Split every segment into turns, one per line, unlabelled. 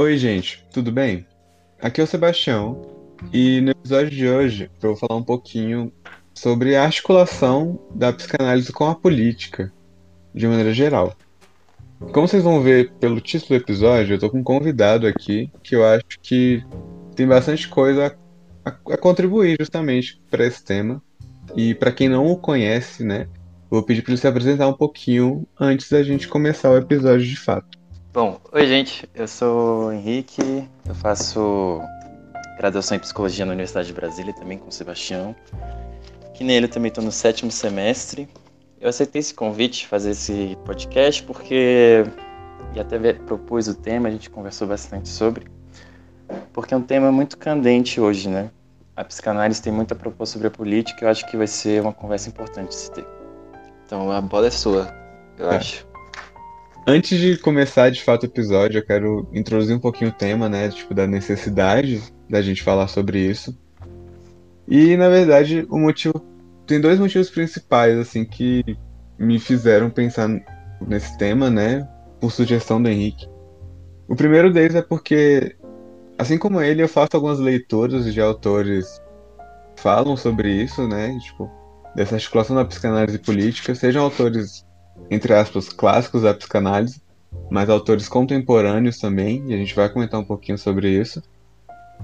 Oi, gente, tudo bem? Aqui é o Sebastião e no episódio de hoje eu vou falar um pouquinho sobre a articulação da psicanálise com a política, de maneira geral. Como vocês vão ver pelo título do episódio, eu tô com um convidado aqui que eu acho que tem bastante coisa a, a contribuir justamente para esse tema. E para quem não o conhece, né, vou pedir para ele se apresentar um pouquinho antes da gente começar o episódio de fato.
Bom, oi gente, eu sou o Henrique, eu faço graduação em psicologia na Universidade de Brasília, também com o Sebastião. Que nele eu também estou no sétimo semestre. Eu aceitei esse convite, fazer esse podcast, porque. E até propus o tema, a gente conversou bastante sobre. Porque é um tema muito candente hoje, né? A psicanálise tem muito a propor sobre a política e eu acho que vai ser uma conversa importante de se ter. Então a bola é sua, eu é. acho.
Antes de começar de fato o episódio, eu quero introduzir um pouquinho o tema, né? Tipo, da necessidade da gente falar sobre isso. E, na verdade, o motivo. Tem dois motivos principais, assim, que me fizeram pensar nesse tema, né? Por sugestão do Henrique. O primeiro deles é porque, assim como ele, eu faço algumas leituras de autores falam sobre isso, né? Tipo, dessa articulação da psicanálise política, sejam autores entre aspas, clássicos da psicanálise, mas autores contemporâneos também, e a gente vai comentar um pouquinho sobre isso.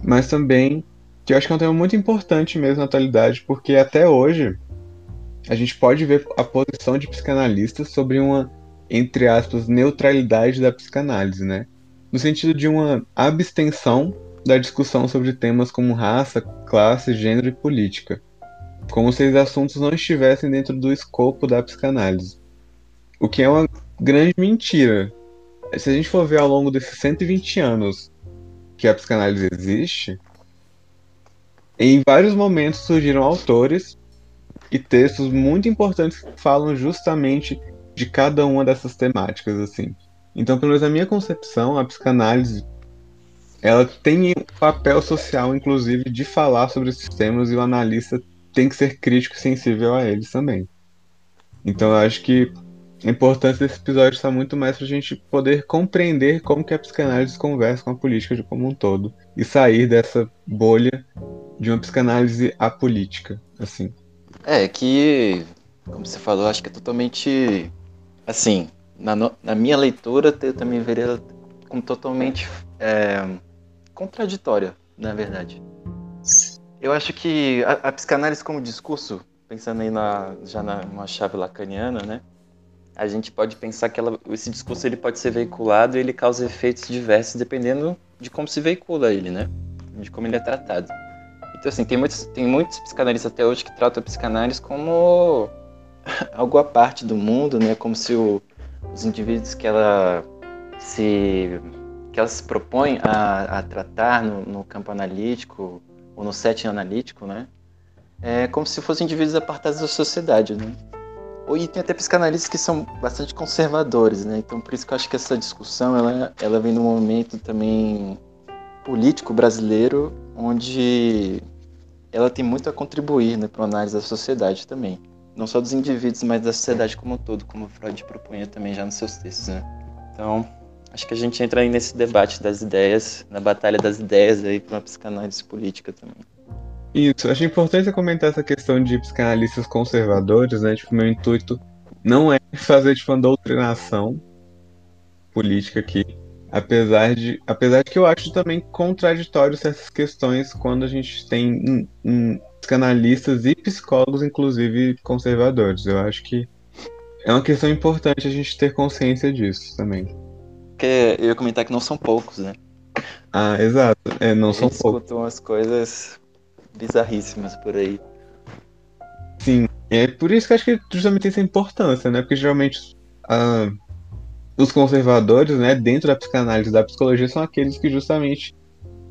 Mas também, que eu acho que é um tema muito importante mesmo na atualidade, porque até hoje a gente pode ver a posição de psicanalistas sobre uma, entre aspas, neutralidade da psicanálise, né? No sentido de uma abstenção da discussão sobre temas como raça, classe, gênero e política, como se esses assuntos não estivessem dentro do escopo da psicanálise. O que é uma grande mentira. Se a gente for ver ao longo desses 120 anos que a psicanálise existe, em vários momentos surgiram autores e textos muito importantes que falam justamente de cada uma dessas temáticas, assim. Então, pelo menos na minha concepção, a psicanálise ela tem um papel social, inclusive, de falar sobre esses temas e o analista tem que ser crítico e sensível a eles também. Então, eu acho que a importância desse episódio está muito mais para a gente poder compreender como que a psicanálise conversa com a política de como um todo e sair dessa bolha de uma psicanálise apolítica, assim.
É que, como você falou, acho que é totalmente, assim, na, na minha leitura eu também veria como totalmente é, contraditória, na verdade. Eu acho que a, a, psicanálise como discurso, pensando aí na, já na uma chave lacaniana, né? A gente pode pensar que ela, esse discurso ele pode ser veiculado e ele causa efeitos diversos dependendo de como se veicula ele, né? De como ele é tratado. Então, assim, tem muitos, tem muitos psicanalistas até hoje que tratam a psicanálise como algo à parte do mundo, né? Como se o, os indivíduos que ela se que ela se propõe a, a tratar no, no, campo analítico ou no setting analítico, né? É como se fossem indivíduos apartados da sociedade, né? E tem até psicanalistas que são bastante conservadores, né? Então por isso que eu acho que essa discussão ela, ela vem num momento também político brasileiro onde ela tem muito a contribuir né, para a análise da sociedade também. Não só dos indivíduos, mas da sociedade como um todo, como Freud propunha também já nos seus textos, né? Então, acho que a gente entra aí nesse debate das ideias, na batalha das ideias aí para uma psicanálise política também.
Isso, acho importante comentar essa questão de psicanalistas conservadores, né? Tipo, meu intuito não é fazer tipo uma doutrinação política aqui, apesar de, apesar de que eu acho também contraditório essas questões quando a gente tem psicanalistas e psicólogos, inclusive conservadores. Eu acho que é uma questão importante a gente ter consciência disso também.
Que eu ia comentar que não são poucos, né?
Ah, exato. É, não são poucos.
escutam as coisas bizarríssimas por aí.
Sim, é por isso que acho que justamente tem essa importância, né? Porque geralmente ah, os conservadores, né, dentro da psicanálise da psicologia, são aqueles que justamente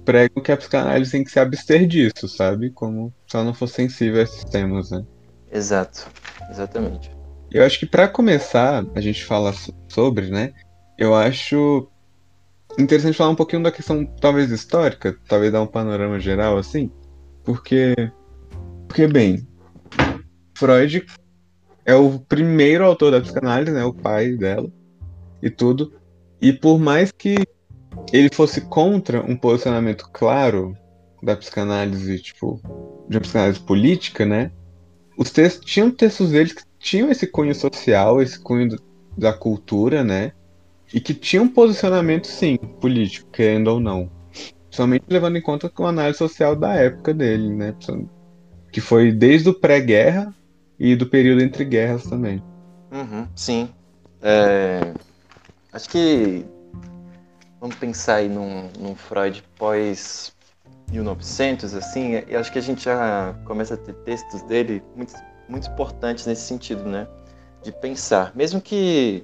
pregam que a psicanálise tem que se abster disso, sabe? Como se ela não fosse sensível a esses temas, né?
Exato, exatamente.
Eu acho que para começar a gente falar sobre, né? Eu acho interessante falar um pouquinho da questão talvez histórica, talvez dar um panorama geral assim. Porque, porque bem, Freud é o primeiro autor da psicanálise, né, o pai dela e tudo. E por mais que ele fosse contra um posicionamento claro da psicanálise, tipo, de uma psicanálise política, né? Os textos tinham textos deles que tinham esse cunho social, esse cunho da cultura, né? E que tinham um posicionamento, sim, político, querendo ou não. Somente levando em conta com a análise social da época dele, né? Que foi desde o pré-guerra e do período entre guerras também.
Uhum, sim. É... Acho que vamos pensar aí num, num Freud pós 1900, assim, e acho que a gente já começa a ter textos dele muito, muito importantes nesse sentido, né? De pensar. Mesmo que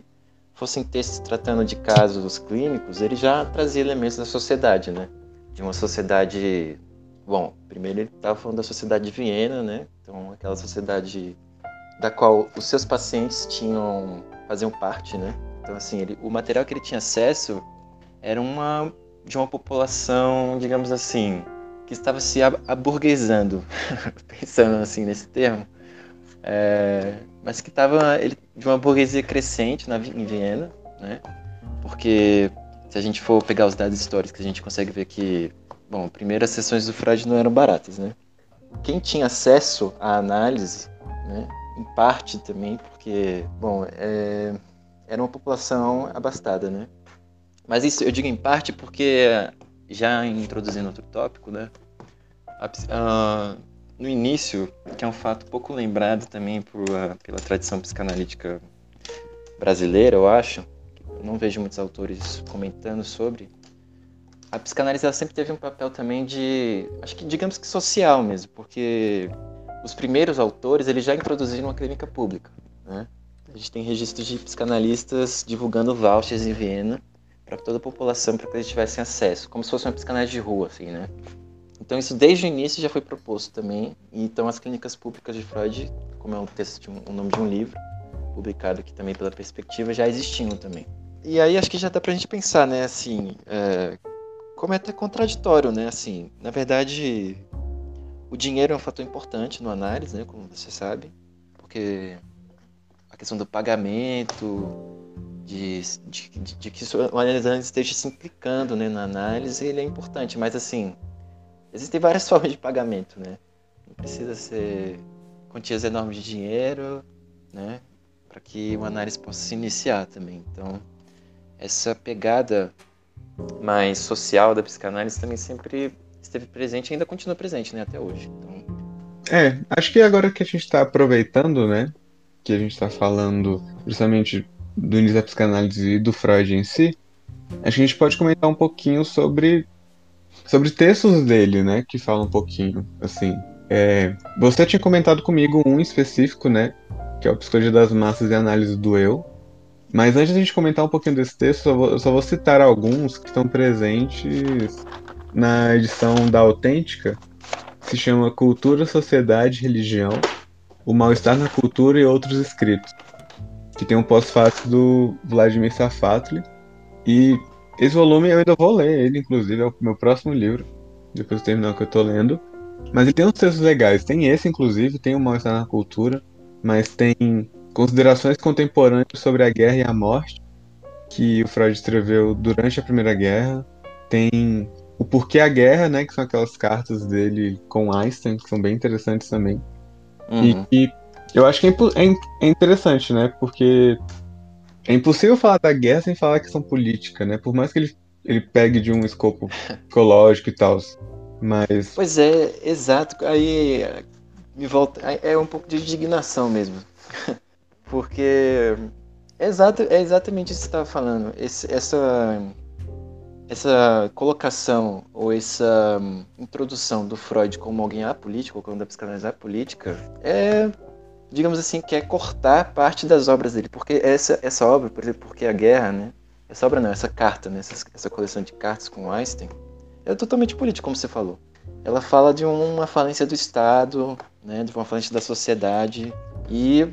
fossem textos tratando de casos clínicos, ele já trazia elementos da sociedade, né? De uma sociedade. Bom, primeiro ele estava falando da sociedade de Viena, né? Então, aquela sociedade da qual os seus pacientes tinham faziam parte, né? Então, assim, ele, o material que ele tinha acesso era uma de uma população, digamos assim, que estava se aburguesando, pensando assim nesse termo, é, mas que estava de uma burguesia crescente na, em Viena, né? Porque se a gente for pegar os dados históricos, a gente consegue ver que, bom, primeiras sessões do Freud não eram baratas, né? Quem tinha acesso à análise, né? Em parte também porque, bom, é, era uma população abastada, né? Mas isso eu digo em parte porque, já introduzindo outro tópico, né? A, no início, que é um fato pouco lembrado também por, uh, pela tradição psicanalítica brasileira, eu acho, não vejo muitos autores comentando sobre, a psicanálise ela sempre teve um papel também de, acho que digamos que social mesmo, porque os primeiros autores eles já introduziram a clínica pública, né? A gente tem registros de psicanalistas divulgando vouchers em Viena para toda a população, para que eles tivessem acesso, como se fosse uma psicanálise de rua, assim, né? Então isso desde o início já foi proposto também. Então as clínicas públicas de Freud, como é um texto um, o nome de um livro, publicado aqui também pela perspectiva, já existiam também. E aí acho que já dá pra gente pensar, né, assim, é, como é até contraditório, né, assim, na verdade o dinheiro é um fator importante no análise, né, como você sabe, porque a questão do pagamento, de, de, de, que o analisante esteja se implicando né, na análise, ele é importante, mas assim, existem várias formas de pagamento, né? Não precisa ser quantias enormes de dinheiro, né? Para que uma análise possa se iniciar também. Então, essa pegada mais social da psicanálise também sempre esteve presente e ainda continua presente, né? Até hoje. Então...
É, acho que agora que a gente está aproveitando, né? Que a gente está falando justamente do início da psicanálise e do Freud em si, acho que a gente pode comentar um pouquinho sobre, sobre textos dele, né? Que falam um pouquinho, assim. É, você tinha comentado comigo um específico, né? Que é o Psicologia das Massas e Análise do Eu. Mas antes de a gente comentar um pouquinho desse texto, só vou, só vou citar alguns que estão presentes na edição da Autêntica, que se chama Cultura, Sociedade Religião, O Mal-Estar na Cultura e Outros Escritos que tem um pós-fácil do Vladimir Safatli. E esse volume eu ainda vou ler, ele inclusive é o meu próximo livro, depois de terminar o que eu tô lendo. Mas ele tem uns textos legais, tem esse inclusive, tem o Mal-Estar na Cultura, mas tem considerações contemporâneas sobre a guerra e a morte, que o Freud escreveu durante a Primeira Guerra. Tem o Porquê a Guerra, né, que são aquelas cartas dele com Einstein, que são bem interessantes também. Uhum. E, e eu acho que é, é, é, interessante, né? Porque é impossível falar da guerra sem falar questão política, né? Por mais que ele, ele pegue de um escopo psicológico e tal. Mas.
Pois é, exato. Aí me volta. É um pouco de indignação mesmo. Porque é, exato, é exatamente isso que você estava falando. Esse, essa, essa colocação ou essa hum, introdução do Freud como alguém apolítico, como da psicanálise apolítica, é digamos assim, quer cortar parte das obras dele. Porque essa, essa obra, por exemplo, Porque a Guerra, né? Essa obra não, essa carta, né? essa, essa coleção de cartas com Einstein, é totalmente política, como você falou. Ela fala de uma falência do Estado, né? de uma falência da sociedade e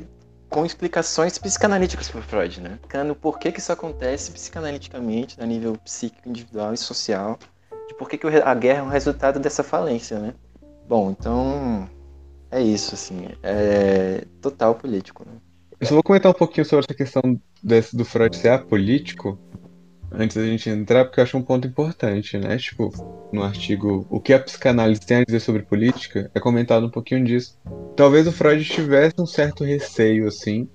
com explicações psicanalíticas para Freud, né? Explicando por que, que isso acontece psicanaliticamente, a nível psíquico, individual e social, de por que, que a guerra é um resultado dessa falência, né? Bom, então é isso, assim. É total político. Né?
Eu só vou comentar um pouquinho sobre essa questão desse, do Freud ser apolítico. Antes da gente entrar, porque eu acho um ponto importante, né? Tipo, no artigo O que a psicanálise tem a dizer sobre política, é comentado um pouquinho disso. Talvez o Freud tivesse um certo receio, assim,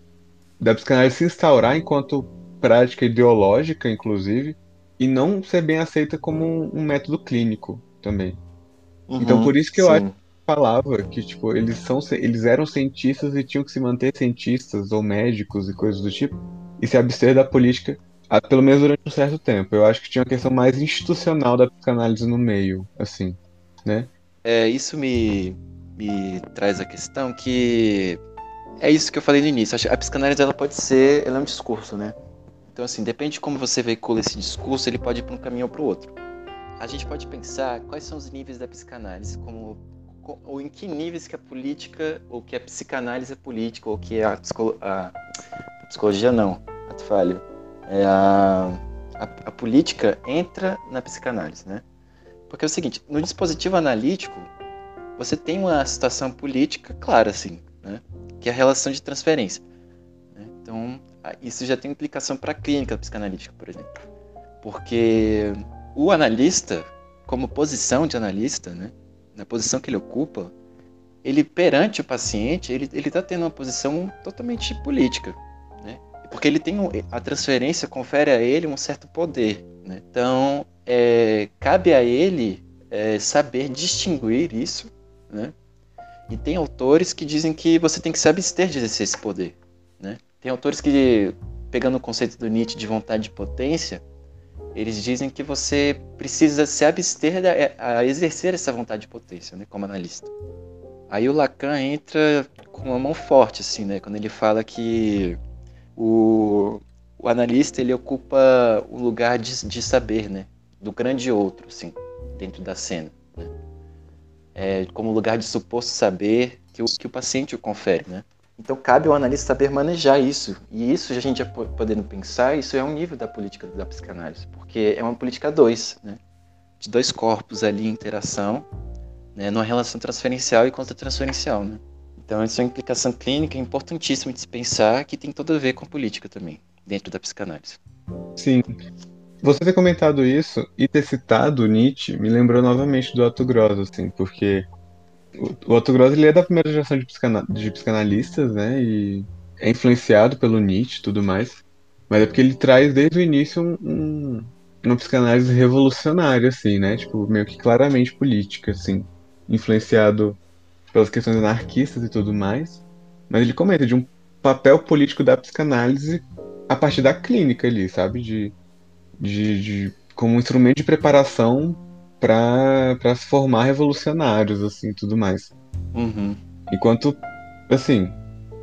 da psicanálise se instaurar enquanto prática ideológica, inclusive, e não ser bem aceita como um, um método clínico também. Uhum, então, por isso que eu acho falava que tipo eles são eles eram cientistas e tinham que se manter cientistas ou médicos e coisas do tipo e se abster da política pelo menos durante um certo tempo. Eu acho que tinha uma questão mais institucional da psicanálise no meio, assim, né?
É, isso me, me traz a questão que é isso que eu falei no início. A psicanálise ela pode ser, ela é um discurso, né? Então assim, depende de como você veicula esse discurso, ele pode ir para um caminho ou para o outro. A gente pode pensar quais são os níveis da psicanálise, como ou em que níveis que a política ou que a psicanálise é política ou que a, psicolo, a, a psicologia não, ato falho é a, a, a, política entra na psicanálise, né? Porque é o seguinte, no dispositivo analítico, você tem uma situação política clara, assim, né? Que é a relação de transferência. Né? Então, isso já tem implicação para a clínica psicanalítica, por exemplo. Porque o analista, como posição de analista, né? Na posição que ele ocupa, ele perante o paciente, ele está tendo uma posição totalmente política. Porque ele tem um, a transferência confere a ele um certo poder. Né? Então, é, cabe a ele é, saber distinguir isso. Né? E tem autores que dizem que você tem que se abster de exercer esse poder. Né? Tem autores que, pegando o conceito do Nietzsche de vontade de potência, eles dizem que você precisa se abster é, a exercer essa vontade de potência, né, como analista. Aí o Lacan entra com uma mão forte, assim, né, quando ele fala que o, o analista ele ocupa o lugar de, de saber, né? Do grande outro, assim, dentro da cena. Né? É, como lugar de suposto saber que o, que o paciente o confere, né? Então cabe ao analista saber manejar isso. E isso a gente já podendo pensar, isso é um nível da política da psicanálise, porque é uma política dois, né? De dois corpos ali em interação, né? Numa relação transferencial e contra-transferencial, né? Então, essa é uma implicação clínica importantíssima de se pensar que tem tudo a ver com política também, dentro da psicanálise.
Sim. Você ter comentado isso e ter citado Nietzsche me lembrou novamente do Otto Gross, assim, porque o Otto Gross ele é da primeira geração de, psicana de psicanalistas, né, e é influenciado pelo Nietzsche e tudo mais, mas é porque ele traz desde o início um, um, uma psicanálise revolucionária, assim, né, tipo, meio que claramente política, assim, influenciado pelas questões anarquistas e tudo mais, mas ele comenta de um papel político da psicanálise a partir da clínica ali, sabe? De, de, de como um instrumento de preparação para se formar revolucionários, assim, tudo mais.
Uhum.
Enquanto, assim,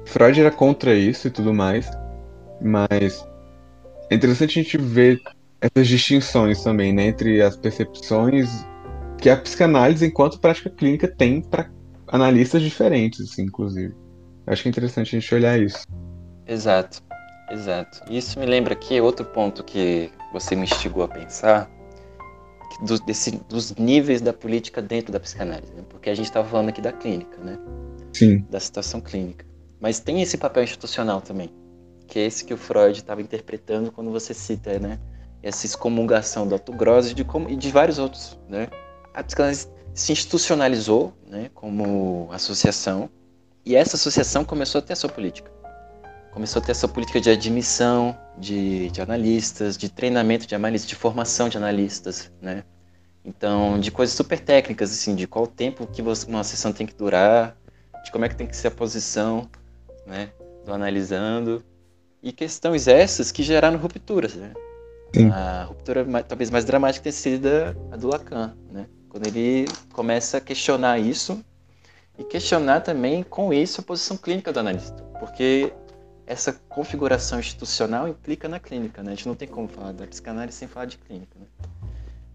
Freud era contra isso e tudo mais, mas é interessante a gente ver essas distinções também, né, entre as percepções que a psicanálise, enquanto prática clínica, tem para analistas diferentes, assim, inclusive. Acho que é interessante a gente olhar isso.
Exato, exato. Isso me lembra aqui outro ponto que você me instigou a pensar, do, desse, dos níveis da política dentro da psicanálise, né? porque a gente estava falando aqui da clínica, né?
Sim.
Da situação clínica. Mas tem esse papel institucional também, que é esse que o Freud estava interpretando quando você cita, né? Essa excomungação do Otto Gross e de, e de vários outros, né? A psicanálise se institucionalizou né, como associação e essa associação começou a ter a sua política. Começou a ter a sua política de admissão de, de analistas, de treinamento de analistas, de formação de analistas, né? Então, de coisas super técnicas, assim, de qual tempo que uma sessão tem que durar, de como é que tem que ser a posição, né, do analisando, e questões essas que geraram rupturas, né?
Sim.
A ruptura talvez mais dramática tem sido a do Lacan, né? Quando ele começa a questionar isso e questionar também com isso a posição clínica do analista, porque essa configuração institucional implica na clínica, né? A gente não tem como falar da psicanálise sem falar de clínica, né?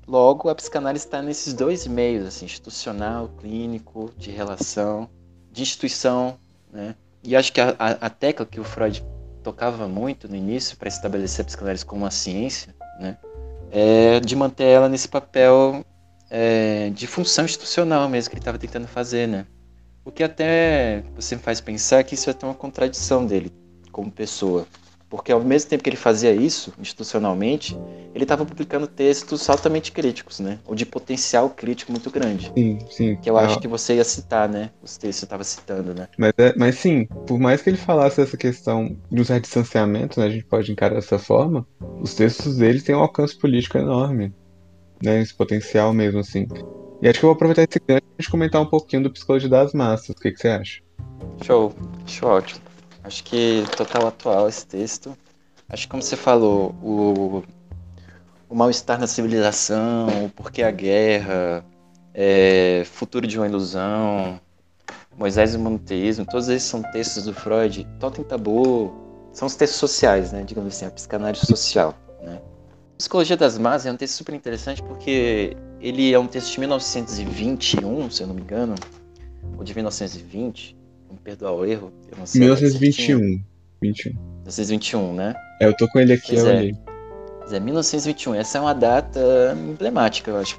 Logo, a psicanálise está nesses dois meios, assim, institucional, clínico, de relação, de instituição, né? E acho que a, a, tecla que o Freud tocava muito no início para estabelecer a psicanálise como uma ciência, né? É de manter ela nesse papel é, de função institucional mesmo que ele estava tentando fazer, né? O que até você me faz pensar que isso é até uma contradição dele como pessoa. Porque ao mesmo tempo que ele fazia isso, institucionalmente, ele estava publicando textos altamente críticos, né? Ou de potencial crítico muito grande.
Sim, sim.
Que eu acho que você ia citar, né? Os textos que você estava citando, né?
Mas, é, mas sim, por mais que ele falasse essa questão de um certo distanciamento, né? A gente pode encarar dessa forma, os textos dele têm um alcance político enorme. Né? Esse potencial mesmo, assim. E acho que eu vou aproveitar esse gancho gente comentar um pouquinho do Psicologia das Massas. O que, que você acha?
Show, acho ótimo. Acho que total atual esse texto. Acho que como você falou, o, o mal-estar na civilização, o porquê a guerra, é, futuro de uma ilusão, Moisés e o monoteísmo, todos esses são textos do Freud, Totem Tabu, são os textos sociais, né, digamos assim, a psicanálise social. Psicologia das Massas é um texto super interessante porque ele é um texto de 1921, se eu não me engano, ou de 1920, me perdoar o erro. Eu não sei
1921. 21.
1921, né?
É, eu tô com ele aqui,
Pois
eu
é.
olhei.
Mas é 1921. Essa é uma data emblemática, eu acho.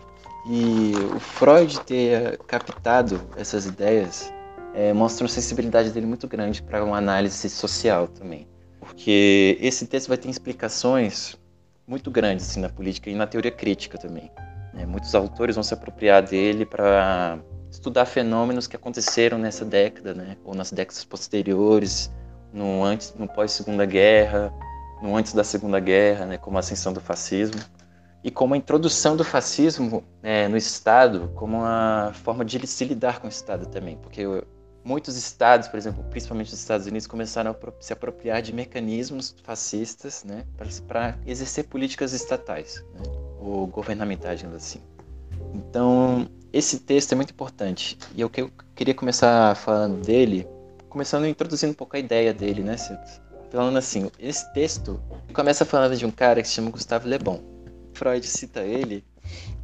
E o Freud ter captado essas ideias é, mostra uma sensibilidade dele muito grande para uma análise social também. Porque esse texto vai ter explicações muito grandes assim, na política e na teoria crítica também. né? Muitos autores vão se apropriar dele para estudar fenômenos que aconteceram nessa década, né? ou nas décadas posteriores, no antes, no pós Segunda Guerra, no antes da Segunda Guerra, né? como a ascensão do fascismo e como a introdução do fascismo né, no Estado como uma forma de se lidar com o Estado também, porque muitos estados, por exemplo, principalmente os Estados Unidos, começaram a se apropriar de mecanismos fascistas né, para exercer políticas estatais né, ou governamentais, digamos assim. Então, esse texto é muito importante. E eu, que- eu queria começar falando dele, começando introduzindo um pouco a ideia dele, né? Falando assim, esse texto começa falando de um cara que se chama Gustavo Le Bon. Freud cita ele,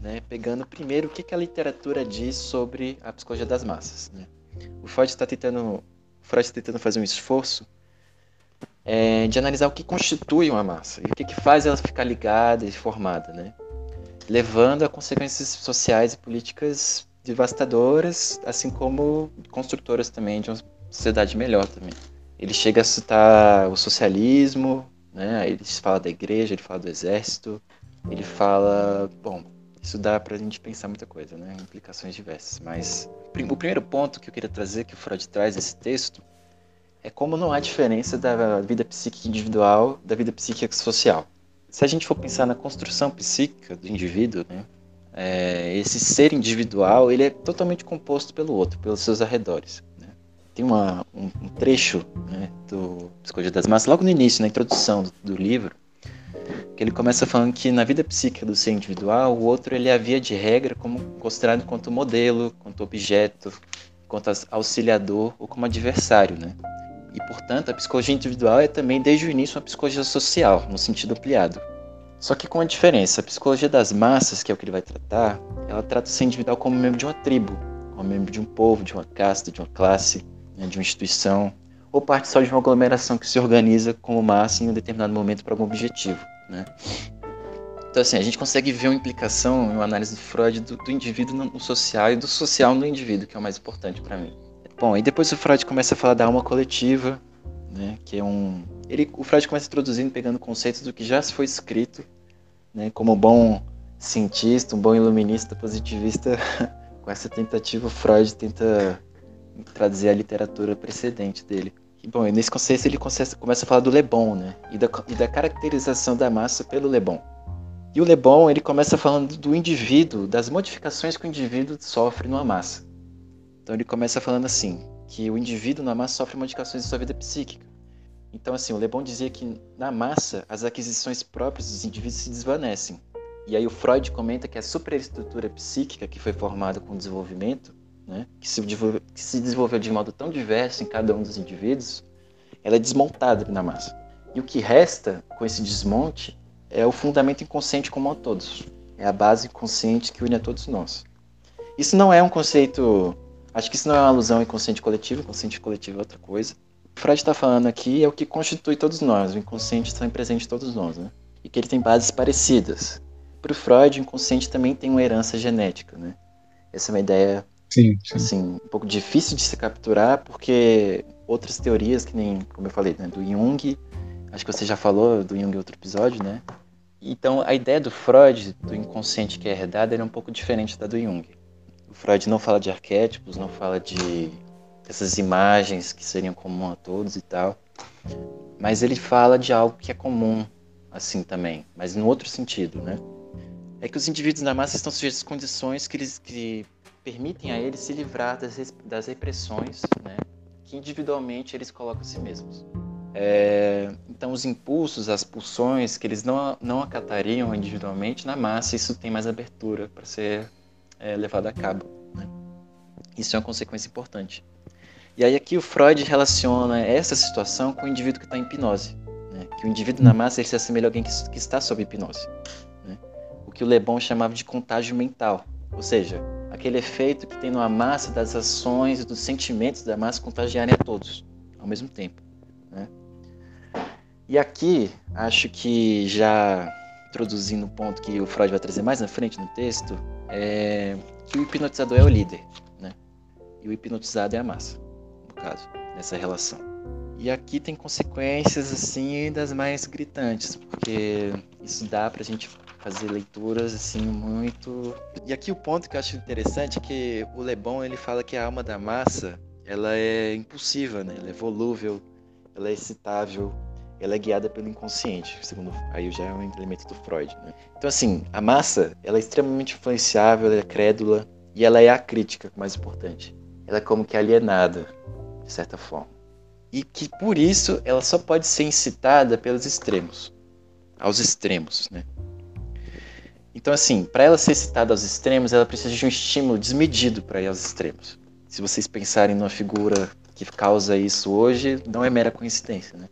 né, pegando primeiro o que, que a literatura diz sobre a psicologia das massas. Né? O Freud está tentando, Freud tá tentando fazer um esforço é, de analisar o que constitui uma massa e o que, que faz ela ficar ligada e formada, né? levando a consequências sociais e políticas devastadoras, assim como construtoras também de uma sociedade melhor também. Ele chega a citar o socialismo, né? ele fala da igreja, ele fala do exército, ele fala, bom, isso dá pra gente pensar muita coisa, né? Implicações diversas. Mas o primeiro ponto que eu queria trazer, que o Freud traz nesse texto, é como não há diferença da vida psíquica individual da vida psíquica social. Se a gente for pensar na construção psíquica do indivíduo, né? é, esse ser individual ele é totalmente composto pelo outro, pelos seus arredores. né? Tem uma, um, um trecho né, do Psicologia das Massas, logo no início, na introdução do, do livro, que ele começa falando que na vida psíquica do ser individual, o outro ele havia de regra como considerado quanto modelo, quanto objeto, quanto auxiliador ou como adversário, né? E portanto, a psicologia individual é também desde o início uma psicologia social, no sentido ampliado. Só que com uma diferença, a psicologia das massas, que é o que ele vai tratar, ela trata o ser individual como membro de uma tribo, como membro de um povo, de uma casta, de uma classe, né, de uma instituição, ou parte só de uma aglomeração que se organiza como massa em um determinado momento para algum objetivo. Né? Então, assim, a gente consegue ver uma implicação, uma análise do Freud do, do indivíduo no social e do social no indivíduo, que é o mais importante para mim. Bom, e depois o Freud começa a falar da alma coletiva, né, que é um... Ele, o Freud começa introduzindo, pegando conceitos do que já foi escrito, né, como um bom cientista, um bom iluminista positivista, com essa tentativa o Freud tenta traduzir a literatura precedente dele. Bom, nesse conceito ele começa a falar do Le Bon, né? E da, e da caracterização da massa pelo Le Bon. E o Le Bon, ele começa falando do indivíduo, das modificações que o indivíduo sofre numa massa. Então ele começa falando assim, que o indivíduo na massa sofre modificações em sua vida psíquica. Então assim, o Le Bon dizia que na massa as aquisições próprias dos indivíduos se desvanecem. E aí o Freud comenta que a superestrutura psíquica que foi formada com o desenvolvimento né, que, se que se desenvolveu de modo tão diverso em cada um dos indivíduos, ela é desmontada na massa. E o que resta com esse desmonte é o fundamento inconsciente comum a todos. É a base inconsciente que une a todos nós. Isso não é um conceito. Acho que isso não é uma alusão inconsciente coletivo, inconsciente coletivo é outra coisa. O Freud está falando aqui é o que constitui todos nós, o inconsciente está presente em todos nós, né? E que ele tem bases parecidas. Para o Freud, o inconsciente também tem uma herança genética, né? Essa é uma ideia
Sim, sim.
assim, um pouco difícil de se capturar, porque outras teorias, que nem, como eu falei, né, do Jung, Acho que você já falou do Jung em outro episódio, né? Então, a ideia do Freud, do inconsciente que é herdado, é um pouco diferente da do Jung. O Freud não fala de arquétipos, não fala de essas imagens que seriam comuns a todos e tal. Mas ele fala de algo que é comum, assim também, mas no outro sentido, né? É que os indivíduos da massa estão sujeitos a condições que, eles, que permitem a eles se livrar das, das repressões, né? Que individualmente eles colocam a si mesmos. É, então, os impulsos, as pulsões que eles não, não acatariam individualmente, na massa isso tem mais abertura para ser é, levado a cabo. Né? Isso é uma consequência importante. E aí aqui o Freud relaciona essa situação com o indivíduo que está em hipnose. Né? Que o indivíduo na massa ele se assemelha a alguém que, que está sob hipnose. Né? O que o Le Bon chamava de contágio mental. Ou seja, aquele efeito que tem numa massa das ações e dos sentimentos da massa contagiarem a todos ao mesmo tempo. Né? E aqui, acho que já introduzindo o ponto que o Freud vai trazer mais na frente no texto, é que o hipnotizador é o líder, né? E o hipnotizado é a massa, no caso, nessa relação. E aqui tem consequências, assim, das mais gritantes, porque isso dá pra gente fazer leituras, assim, muito... E aqui o ponto que eu acho interessante é que o Le Bon, ele fala que a alma da massa, ela é impulsiva, né? Ela é volúvel, ela é excitável, ela é guiada pelo inconsciente, segundo aí já é um elemento do Freud. Né? Então assim, a massa ela é extremamente influenciável, ela é crédula e ela é acrítica, mais importante. Ela é como que alienada, de certa forma. E que por isso ela só pode ser incitada pelos extremos, aos extremos, né? Então assim, para ela ser citada aos extremos, ela precisa de um estímulo desmedido para ir aos extremos. Se vocês pensarem numa figura que causa isso hoje, não é mera coincidência, né?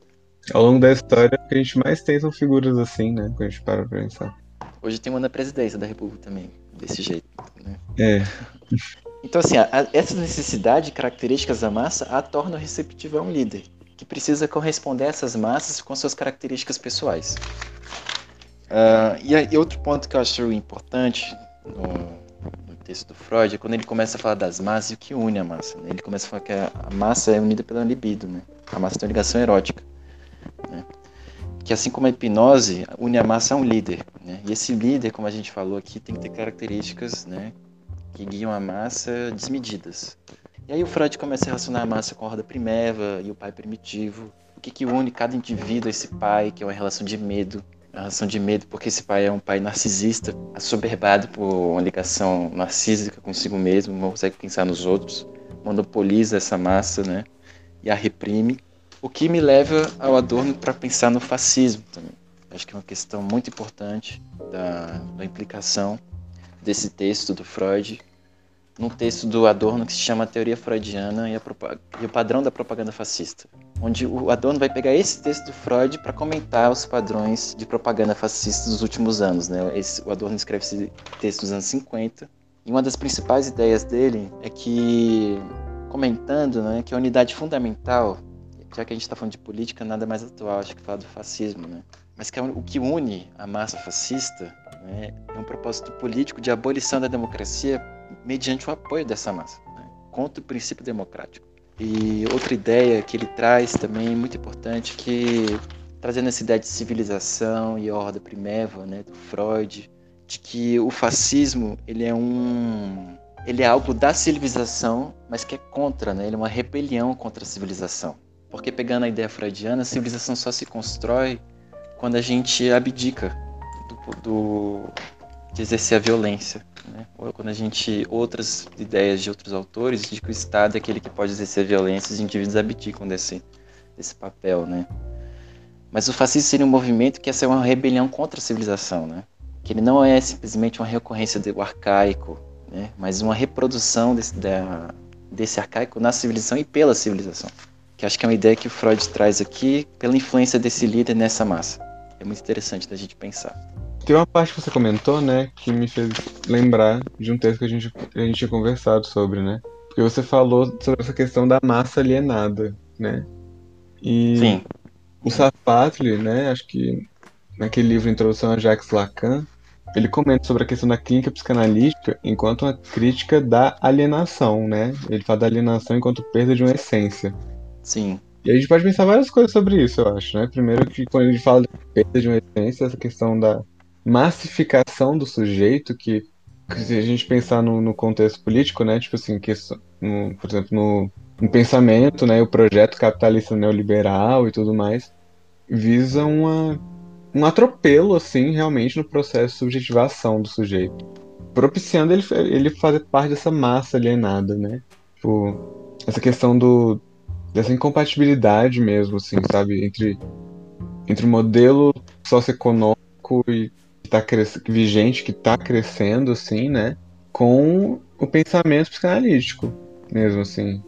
Ao longo da história, o que a gente mais tem são figuras assim, né? Quando a gente para pra pensar.
Hoje tem uma na presidência da República também, desse jeito, né?
É.
Então, assim, a, essa necessidade e características da massa a tornam receptiva a um líder, que precisa corresponder a essas massas com suas características pessoais. Uh, e, e, outro ponto que eu acho importante no, no, texto do Freud é quando ele começa a falar das massas e o que une a massa. Né? Ele começa a falar que a, a massa é unida pela libido, né? A massa tem uma ligação erótica. Né? Que assim como a hipnose, une a massa a um líder. Né? E esse líder, como a gente falou aqui, tem que ter características né, que guiam a massa desmedidas. E aí o Freud começa a relacionar a massa com a roda primeva e o pai primitivo. O que, que une cada indivíduo a esse pai, que é uma relação de medo. Uma relação de medo porque esse pai é um pai narcisista, assoberbado por uma ligação narcísica consigo mesmo, não consegue pensar nos outros, monopoliza essa massa, né? E a reprime. O que me leva ao Adorno para pensar no fascismo também. Acho que é uma questão muito importante da, da implicação desse texto do Freud num texto do Adorno que se chama Teoria Freudiana e, e, o Padrão da Propaganda Fascista, onde o Adorno vai pegar esse texto do Freud para comentar os padrões de propaganda fascista dos últimos anos. Né? Esse, o Adorno escreve esse texto nos anos 50 e uma das principais ideias dele é que, comentando né, que a unidade fundamental já que a gente está falando de política, nada mais atual, acho que falar do fascismo, né? Mas que é o que une a massa fascista né, é um propósito político de abolição da democracia mediante o apoio dessa massa, né, contra o princípio democrático. E outra ideia que ele traz também muito importante, que trazendo essa ideia de civilização e ordem primeva, né, do Freud, de que o fascismo ele é um ele é algo da civilização, mas que é contra, né? Ele é uma rebelião contra a civilização. Porque pegando a ideia freudiana, a civilização só se constrói quando a gente abdica do, do de exercer a violência. Né? Ou quando a gente. Outras ideias de outros autores de que o Estado é aquele que pode exercer violência e os indivíduos abdicam desse, desse papel. Né? Mas o fascismo seria um movimento que ia ser uma rebelião contra a civilização. Né? Que ele não é simplesmente uma recorrência do arcaico, né? mas uma reprodução desse, da, desse arcaico na civilização e pela civilização que acho que é uma ideia que o Freud traz aqui pela influência desse líder nessa massa. É muito interessante da gente pensar.
Tem uma parte que você comentou, né, que me fez lembrar de um texto que a gente, a gente tinha conversado sobre, né? Porque você falou sobre essa questão da massa alienada, né? E
Sim.
o Safatli, né, acho que naquele livro Introdução a Jacques Lacan, ele comenta sobre a questão da clínica psicanalítica enquanto uma crítica da alienação, né? Ele fala da alienação enquanto perda de uma essência.
Sim.
E a gente pode pensar várias coisas sobre isso, eu acho, né? Primeiro que quando gente fala de perda de uma essência, essa questão da massificação do sujeito, que, que se a gente pensar no, no, contexto político, né? Tipo assim, que, no, por exemplo, no, no pensamento, né? O projeto capitalista neoliberal e tudo mais, visa uma, um atropelo, assim, realmente no processo de subjetivação do sujeito. Propiciando ele, ele fazer parte dessa massa alienada, né? Tipo, essa questão do, dessa incompatibilidade mesmo, assim, sabe? Entre, entre o modelo socioeconômico e tá vigente, que está crescendo, assim, né? Com o pensamento psicanalítico mesmo, assim.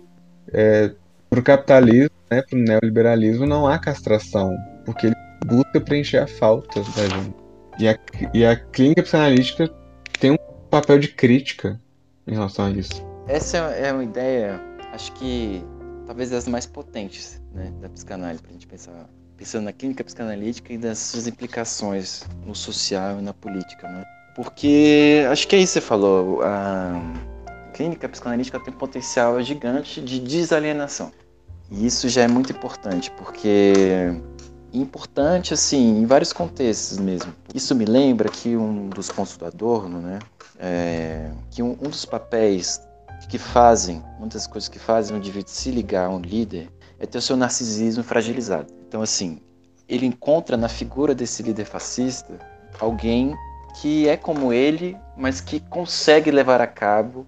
É, para o capitalismo, né, para o neoliberalismo, não há castração, porque ele busca preencher a falta da gente. E a, e a clínica psicanalítica tem um papel de crítica em relação a isso.
Essa é uma ideia, acho que talvez das mais potentes né, da psicanálise, para a gente pensar, pensando na clínica psicanalítica e das suas implicações no social e na política. Né? Porque acho que é isso que você falou, a clínica psicanalítica tem um potencial gigante de desalienação. E isso já é muito importante, porque importante assim em vários contextos mesmo. Isso me lembra que um dos pontos do Adorno, né, é, que um, um dos papéis que fazem, muitas coisas que fazem o indivíduo se ligar a um líder é ter o seu narcisismo fragilizado. Então, assim, ele encontra na figura desse líder fascista alguém que é como ele, mas que consegue levar a cabo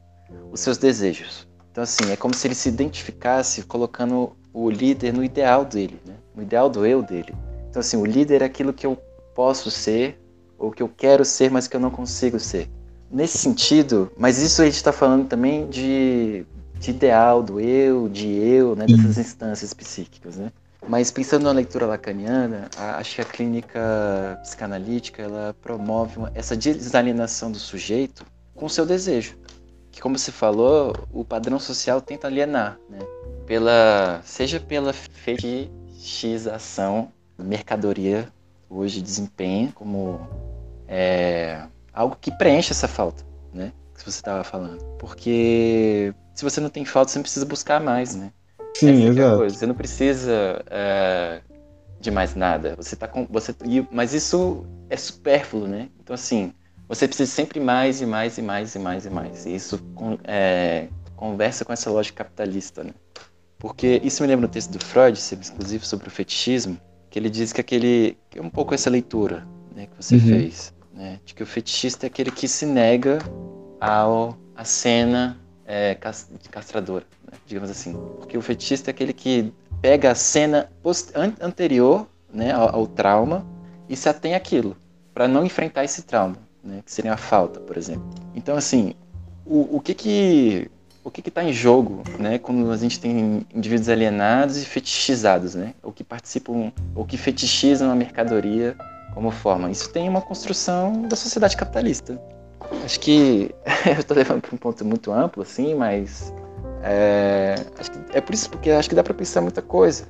os seus desejos. Então, assim, é como se ele se identificasse colocando o líder no ideal dele, né? no ideal do eu dele. Então, assim, o líder é aquilo que eu posso ser, ou que eu quero ser, mas que eu não consigo ser nesse sentido, mas isso a gente está falando também de, de, ideal, do eu, de eu, né, dessas instâncias psíquicas, né? Mas pensando na leitura lacaniana, acho que a clínica psicanalítica ela promove uma, essa desalienação do sujeito com o seu desejo. Que, como você falou, o padrão social tenta alienar, né? Pela, seja pela fetichização, mercadoria hoje desempenha como é, algo que preenche essa falta, né? Que você estava falando. Porque se você não tem falta, você não precisa buscar mais, né?
Sim, essa é exato. É
você não precisa é, de mais nada. Você tá com. Você, mas isso é supérfluo, né? Então, assim, você precisa sempre mais e mais e mais e mais e mais. E isso é, conversa com essa lógica capitalista, né? Porque isso me lembra um texto do Freud, inclusive sobre o fetichismo, que ele diz que aquele. que é um pouco essa leitura né, que você uhum. fez né? De que o fetichista é aquele que se nega ao a cena é, castradora, né? digamos assim. Porque o fetichista é aquele que pega a cena anterior né, ao, ao, trauma e se atém àquilo, para não enfrentar esse trauma, né, que seria a falta, por exemplo. Então, assim, o, o que que o que está em jogo, né, quando a gente tem indivíduos alienados e fetichizados, né, ou que participam, ou que fetichizam a mercadoria como forma. Isso tem uma construção da sociedade capitalista. Acho que eu estou levando para um ponto muito amplo, assim, mas é, é por isso porque acho que dá para pensar muita coisa.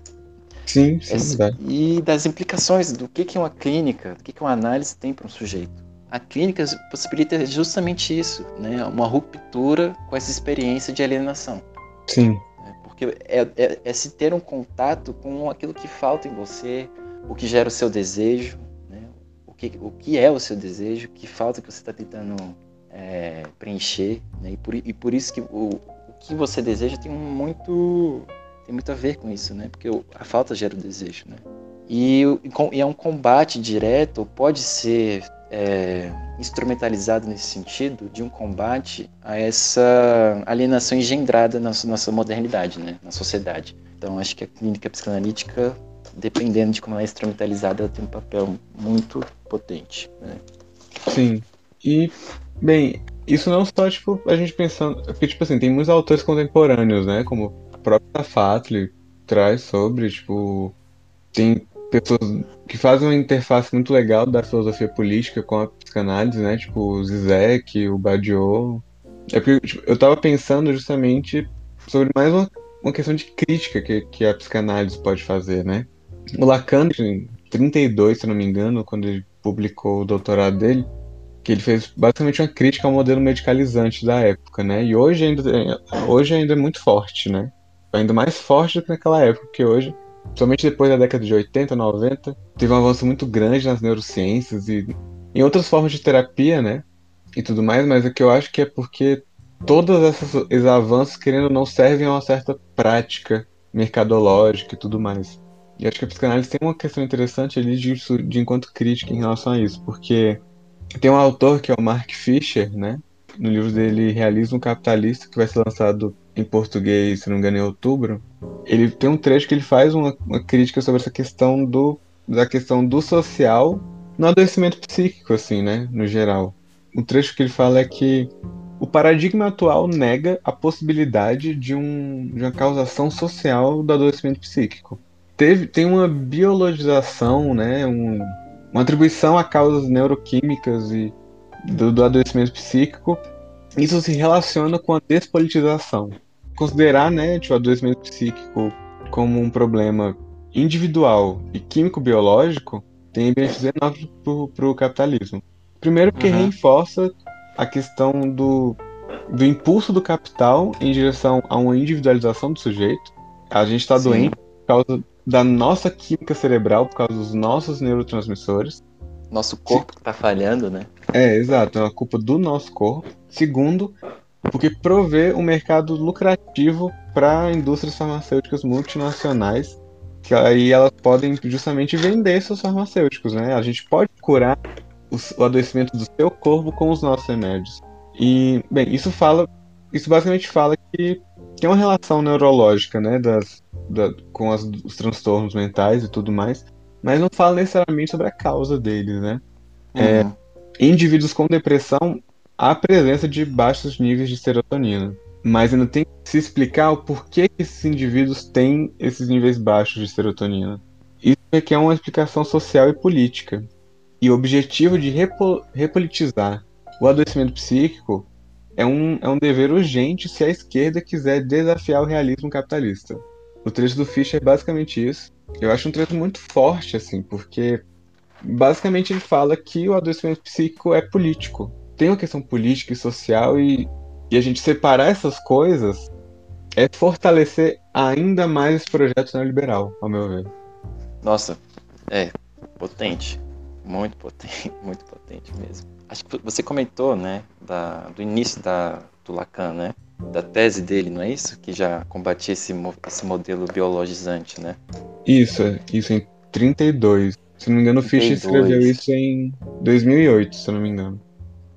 Sim, sim.
É, e das implicações do que, que uma clínica, do que, que uma análise tem para um sujeito. A clínica possibilita justamente isso, né? uma ruptura com essa experiência de alienação.
Sim.
É, porque é, é, é se ter um contato com aquilo que falta em você, o que gera o seu desejo, que, o que é o seu desejo, que falta que você está tentando é, preencher, né? e, por, e por isso que o, o que você deseja tem muito tem muito a ver com isso, né? Porque a falta gera o desejo, né? E, e é um combate direto, pode ser é, instrumentalizado nesse sentido, de um combate a essa alienação engendrada na nossa modernidade, né? Na sociedade. Então, acho que a clínica psicanalítica dependendo de como ela é instrumentalizada, ela tem um papel muito potente. Né?
Sim. E, bem, isso não só, tipo, a gente pensando. Porque, tipo assim, tem muitos autores contemporâneos, né? Como a própria Fatley traz sobre, tipo. Tem pessoas que fazem uma interface muito legal da filosofia política com a psicanálise, né? Tipo, o Zizek, o Badiou. É porque tipo, eu tava pensando justamente sobre mais uma, uma questão de crítica que, que a psicanálise pode fazer, né? O Lacan, em 32, se não me engano, quando ele publicou o doutorado dele, que ele fez basicamente uma crítica ao modelo medicalizante da época, né? E hoje ainda, hoje ainda é muito forte, né? Ainda mais forte do que naquela época, porque hoje somente depois da década de 80, 90, teve um avanço muito grande nas neurociências e em outras formas de terapia, né? E tudo mais, mas o que eu acho que é porque todos esses avanços, querendo ou não, servem a uma certa prática mercadológica e tudo mais. E acho que a psicanálise tem uma questão interessante ali de, de enquanto crítica em relação a isso, porque tem um autor que é o Mark Fisher, né? No livro dele Realismo Capitalista, que vai ser lançado em português, se não me engano, em outubro. Ele tem um trecho que ele faz uma, uma crítica sobre essa questão do da questão do social no adoecimento psíquico, assim, né? No geral. O trecho que ele fala é que o paradigma atual nega a possibilidade de, um, de uma causação social do adoecimento psíquico. Teve, tem uma biologização, né? Um, uma atribuição a causas neuroquímicas e do, do adoecimento psíquico, isso se relaciona com a despolitização. Considerar né, tipo, o adoecimento psíquico como um problema individual e químico-biológico tem benefícios enormes para o capitalismo. Primeiro, porque uhum. reforça a questão do, do impulso do capital em direção a uma individualização do sujeito. A gente está doente por causa da nossa química cerebral, por causa dos nossos neurotransmissores.
Nosso corpo que está falhando, né?
É, exato. É uma culpa do nosso corpo. Segundo, porque provê um mercado lucrativo para indústrias farmacêuticas multinacionais, que aí elas podem justamente vender seus farmacêuticos, né? A gente pode curar o adoecimento do seu corpo com os nossos remédios. E, bem, isso fala, isso basicamente fala que tem uma relação neurológica, né, das, da, com as, os transtornos mentais e tudo mais, mas não fala necessariamente sobre a causa deles, né? É, uhum. É, indivíduos com depressão, há presença de baixos níveis de serotonina, mas ainda tem que se explicar o porquê que esses indivíduos têm esses níveis baixos de serotonina. Isso requer uma explicação social e política. E o objetivo de repo, repolitizar o adoecimento psíquico é um, é um dever urgente se a esquerda quiser desafiar o realismo capitalista. O trecho do Fischer é basicamente isso. Eu acho um trecho muito forte, assim, porque basicamente ele fala que o adoecimento psíquico é político. Tem uma questão política e social e, e a gente separar essas coisas é fortalecer ainda mais esse projeto neoliberal, ao meu ver.
Nossa, é potente. Muito potente, muito potente mesmo. Acho que você comentou, né, da, do início da, do Lacan, né? Da tese dele, não é isso? Que já combatia esse, esse modelo biologizante, né?
Isso, isso em 32. Se não me engano, o Fischer escreveu isso em 2008, se não me engano.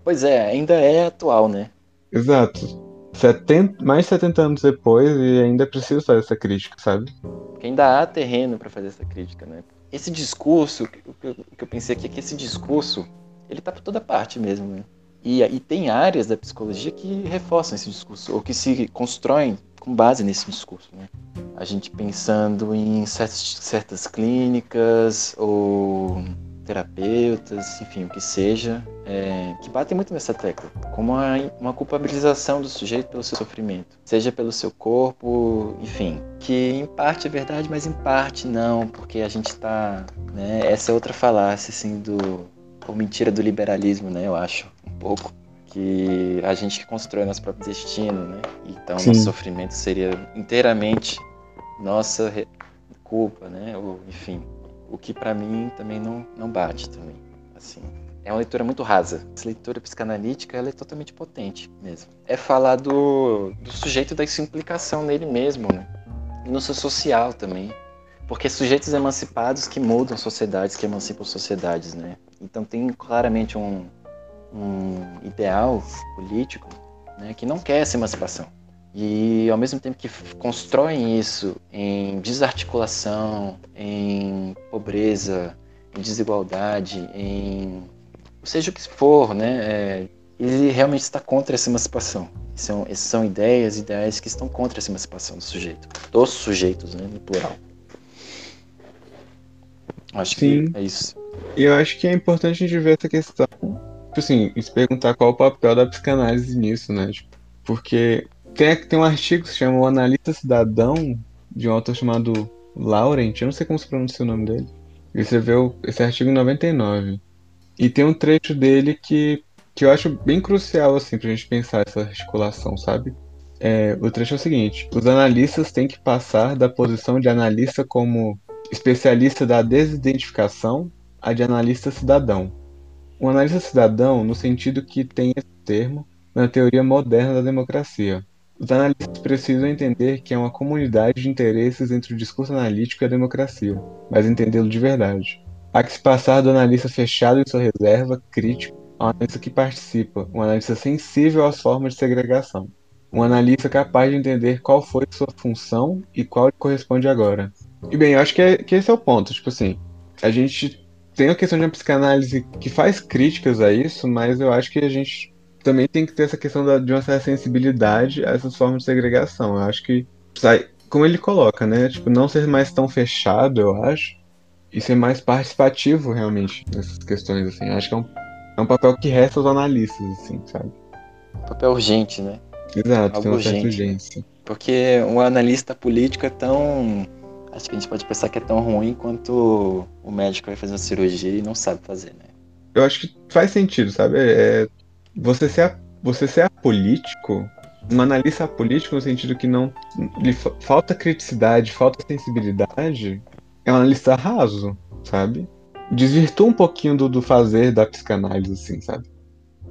Pois é, ainda é atual, né?
Exato. 70, mais de 70 anos depois e ainda é preciso fazer essa crítica, sabe?
Porque ainda há terreno para fazer essa crítica, né? esse discurso, o que eu pensei aqui é que esse discurso, ele tá por toda parte mesmo, né? E, e tem áreas da psicologia que reforçam esse discurso, ou que se constroem com base nesse discurso, né? A gente pensando em certas, certas clínicas, ou terapeutas, enfim, o que seja, é, que batem muito nessa tecla, como uma, uma culpabilização do sujeito pelo seu sofrimento, seja pelo seu corpo, enfim, que em parte é verdade, mas em parte não, porque a gente está, né, essa é outra falácia, assim, do, ou mentira do liberalismo, né, eu acho, pouco, que a gente constrói nosso próprio destino, né, então Sim. nosso sofrimento seria inteiramente nossa culpa, né, ou enfim, o que para mim também não, não bate também, assim. É uma leitura muito rasa. Essa leitura psicanalítica ela é totalmente potente mesmo. É falar do, do sujeito da sua implicação nele mesmo, né? E no seu social também. Porque sujeitos emancipados que mudam sociedades, que emancipam sociedades, né? Então tem claramente um, um ideal político né, que não quer essa emancipação. E ao mesmo tempo que constroem isso em desarticulação, em pobreza, em desigualdade, em seja o que for, né? É, ele realmente está contra essa emancipação. São, são ideias, ideais que estão contra essa emancipação do sujeito, dos sujeitos, né, no plural. Acho Sim. que é isso.
E eu acho que é importante a gente ver essa questão, tipo assim, se perguntar qual o papel da psicanálise nisso, né? Tipo, porque tem, tem um artigo que se chama O Analista Cidadão, de um autor chamado Laurent, eu não sei como se pronuncia o nome dele. Ele escreveu esse artigo em 99. E tem um trecho dele que, que eu acho bem crucial, assim, pra gente pensar essa articulação, sabe? É, o trecho é o seguinte: os analistas têm que passar da posição de analista como especialista da desidentificação a de analista cidadão. Um analista cidadão no sentido que tem esse termo na teoria moderna da democracia. Os analistas precisam entender que é uma comunidade de interesses entre o discurso analítico e a democracia, mas entendê-lo de verdade. Há que se passar do analista fechado em sua reserva, crítico, ao analista que participa, um analista sensível às formas de segregação. Um analista capaz de entender qual foi sua função e qual lhe corresponde agora. E bem, eu acho que, é, que esse é o ponto. Tipo assim, a gente tem a questão de uma psicanálise que faz críticas a isso, mas eu acho que a gente também tem que ter essa questão da, de uma certa sensibilidade a essas formas de segregação. Eu acho que, como ele coloca, né? Tipo, não ser mais tão fechado, eu acho, e ser mais participativo realmente nessas questões, assim. Eu acho que é um, é um papel que resta aos analistas, assim, sabe?
Papel urgente, né?
Exato, Algo tem uma certa urgência.
Porque um analista político é tão. Acho que a gente pode pensar que é tão ruim quanto o médico vai fazer uma cirurgia e não sabe fazer, né?
Eu acho que faz sentido, sabe? É, você ser, você ser apolítico, um analista apolítico no sentido que não lhe falta criticidade, falta sensibilidade, é um analista raso, sabe? Desvirtua um pouquinho do, do fazer da psicanálise, assim, sabe?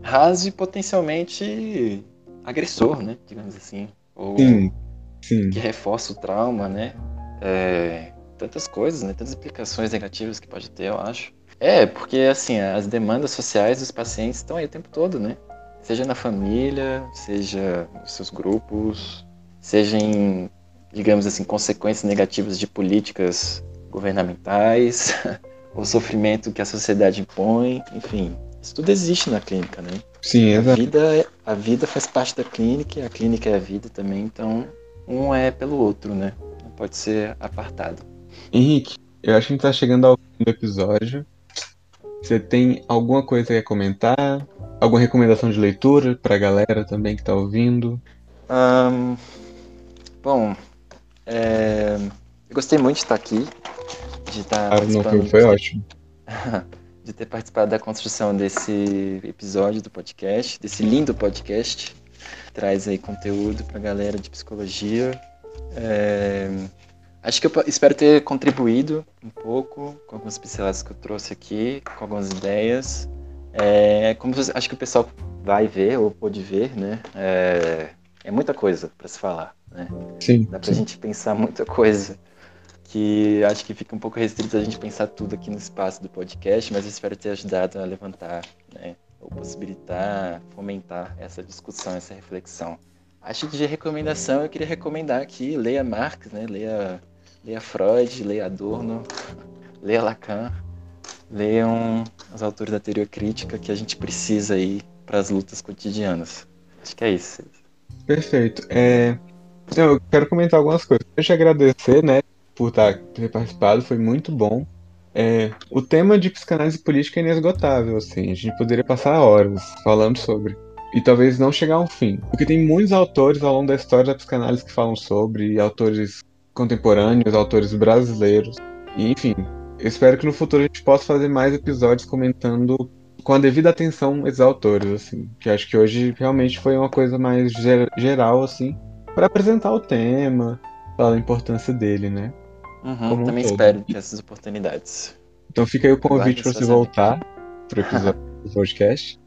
Raso e potencialmente agressor, né? Digamos assim. Ou
sim, sim.
que reforça o trauma, né? É, tantas coisas, né? Tantas implicações negativas que pode ter, eu acho. É, porque assim, as demandas sociais dos pacientes estão aí o tempo todo, né? Seja na família, seja nos seus grupos, seja em, digamos assim, consequências negativas de políticas governamentais, o sofrimento que a sociedade impõe, enfim. Isso tudo existe na clínica, né?
Sim,
exato. A vida, é, a vida faz parte da clínica e a clínica é a vida também, então um é pelo outro, né? Pode ser apartado.
Henrique, eu acho que a gente tá chegando ao fim do episódio. Você tem alguma coisa a comentar? Alguma recomendação de leitura para a galera também que está ouvindo?
Um, bom, é, eu gostei muito de estar aqui, de estar
ah, não, foi, foi ótimo.
de ter participado da construção desse episódio do podcast, desse lindo podcast. Traz aí conteúdo para a galera de psicologia. É, Acho que eu espero ter contribuído um pouco com algumas pinceladas que eu trouxe aqui, com algumas ideias. É, como acho que o pessoal vai ver ou pode ver, né? É, é muita coisa para se falar, né?
Sim.
Dá para a gente pensar muita coisa que acho que fica um pouco restrito a gente pensar tudo aqui no espaço do podcast, mas eu espero ter ajudado a levantar, né? Ou possibilitar, fomentar essa discussão, essa reflexão. Acho que de recomendação eu queria recomendar aqui, leia Marx, né? Leia Leia Freud, leia Adorno, leia Lacan, leiam os autores da teoria crítica que a gente precisa aí para as lutas cotidianas. Acho que é isso.
Perfeito. É... Eu quero comentar algumas coisas. Deixa eu agradecer, né, por tá, ter participado, foi muito bom. É, o tema de psicanálise política é inesgotável, assim, a gente poderia passar horas falando sobre. E talvez não chegar ao fim. Porque tem muitos autores ao longo da história da psicanálise que falam sobre, autores contemporâneos, autores brasileiros. E, enfim, eu espero que no futuro a gente possa fazer mais episódios comentando com a devida atenção esses autores, assim. Que acho que hoje realmente foi uma coisa mais geral, assim, para apresentar o tema, falar a importância dele, né?
Uhum, também todo. espero ter essas oportunidades.
Então fica aí o convite para você voltar para o episódio do podcast.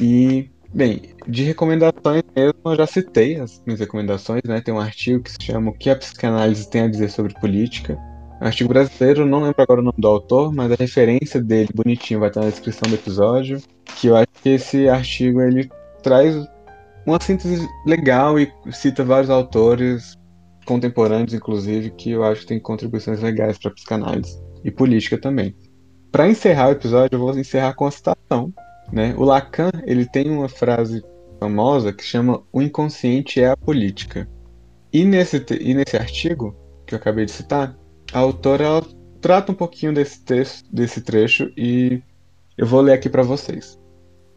E Bem, de recomendações mesmo, eu já citei as minhas recomendações, né? Tem um artigo que se chama O que a psicanálise tem a dizer sobre política. Um artigo brasileiro, não lembro agora o nome do autor, mas a referência dele, bonitinho, vai estar na descrição do episódio. Que eu acho que esse artigo ele traz uma síntese legal e cita vários autores contemporâneos, inclusive, que eu acho que tem contribuições legais para psicanálise e política também. Para encerrar o episódio, eu vou encerrar com a citação né? O Lacan ele tem uma frase famosa que chama O inconsciente é a política. E nesse, e nesse artigo que eu acabei de citar, a autora trata um pouquinho desse texto, desse trecho e eu vou ler aqui para vocês.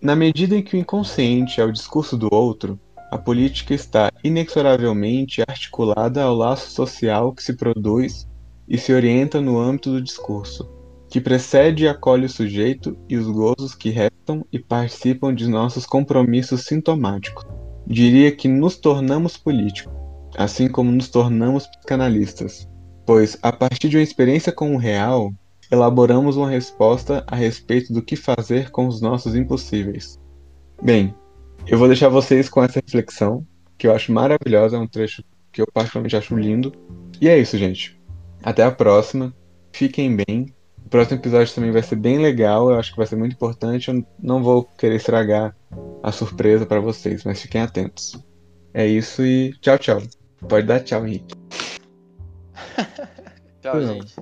Na medida em que o inconsciente é o discurso do outro, a política está inexoravelmente articulada ao laço social que se produz e se orienta no âmbito do discurso, que precede e acolhe o sujeito e os gozos que restam e participam de nossos compromissos sintomáticos. Diria que nos tornamos políticos, assim como nos tornamos psicanalistas. pois, a partir de uma experiência com o real, elaboramos uma resposta a respeito do que fazer com os nossos impossíveis. Bem, eu vou deixar vocês com essa reflexão, que eu acho maravilhosa, é um trecho que eu particularmente acho lindo. E é isso, gente. Até a próxima. Fiquem bem. O próximo episódio também vai ser bem legal, eu acho que vai ser muito importante. Eu não vou querer estragar a surpresa para vocês, mas fiquem atentos. É isso e tchau, tchau. Pode dar tchau, Henrique.
tchau, gente.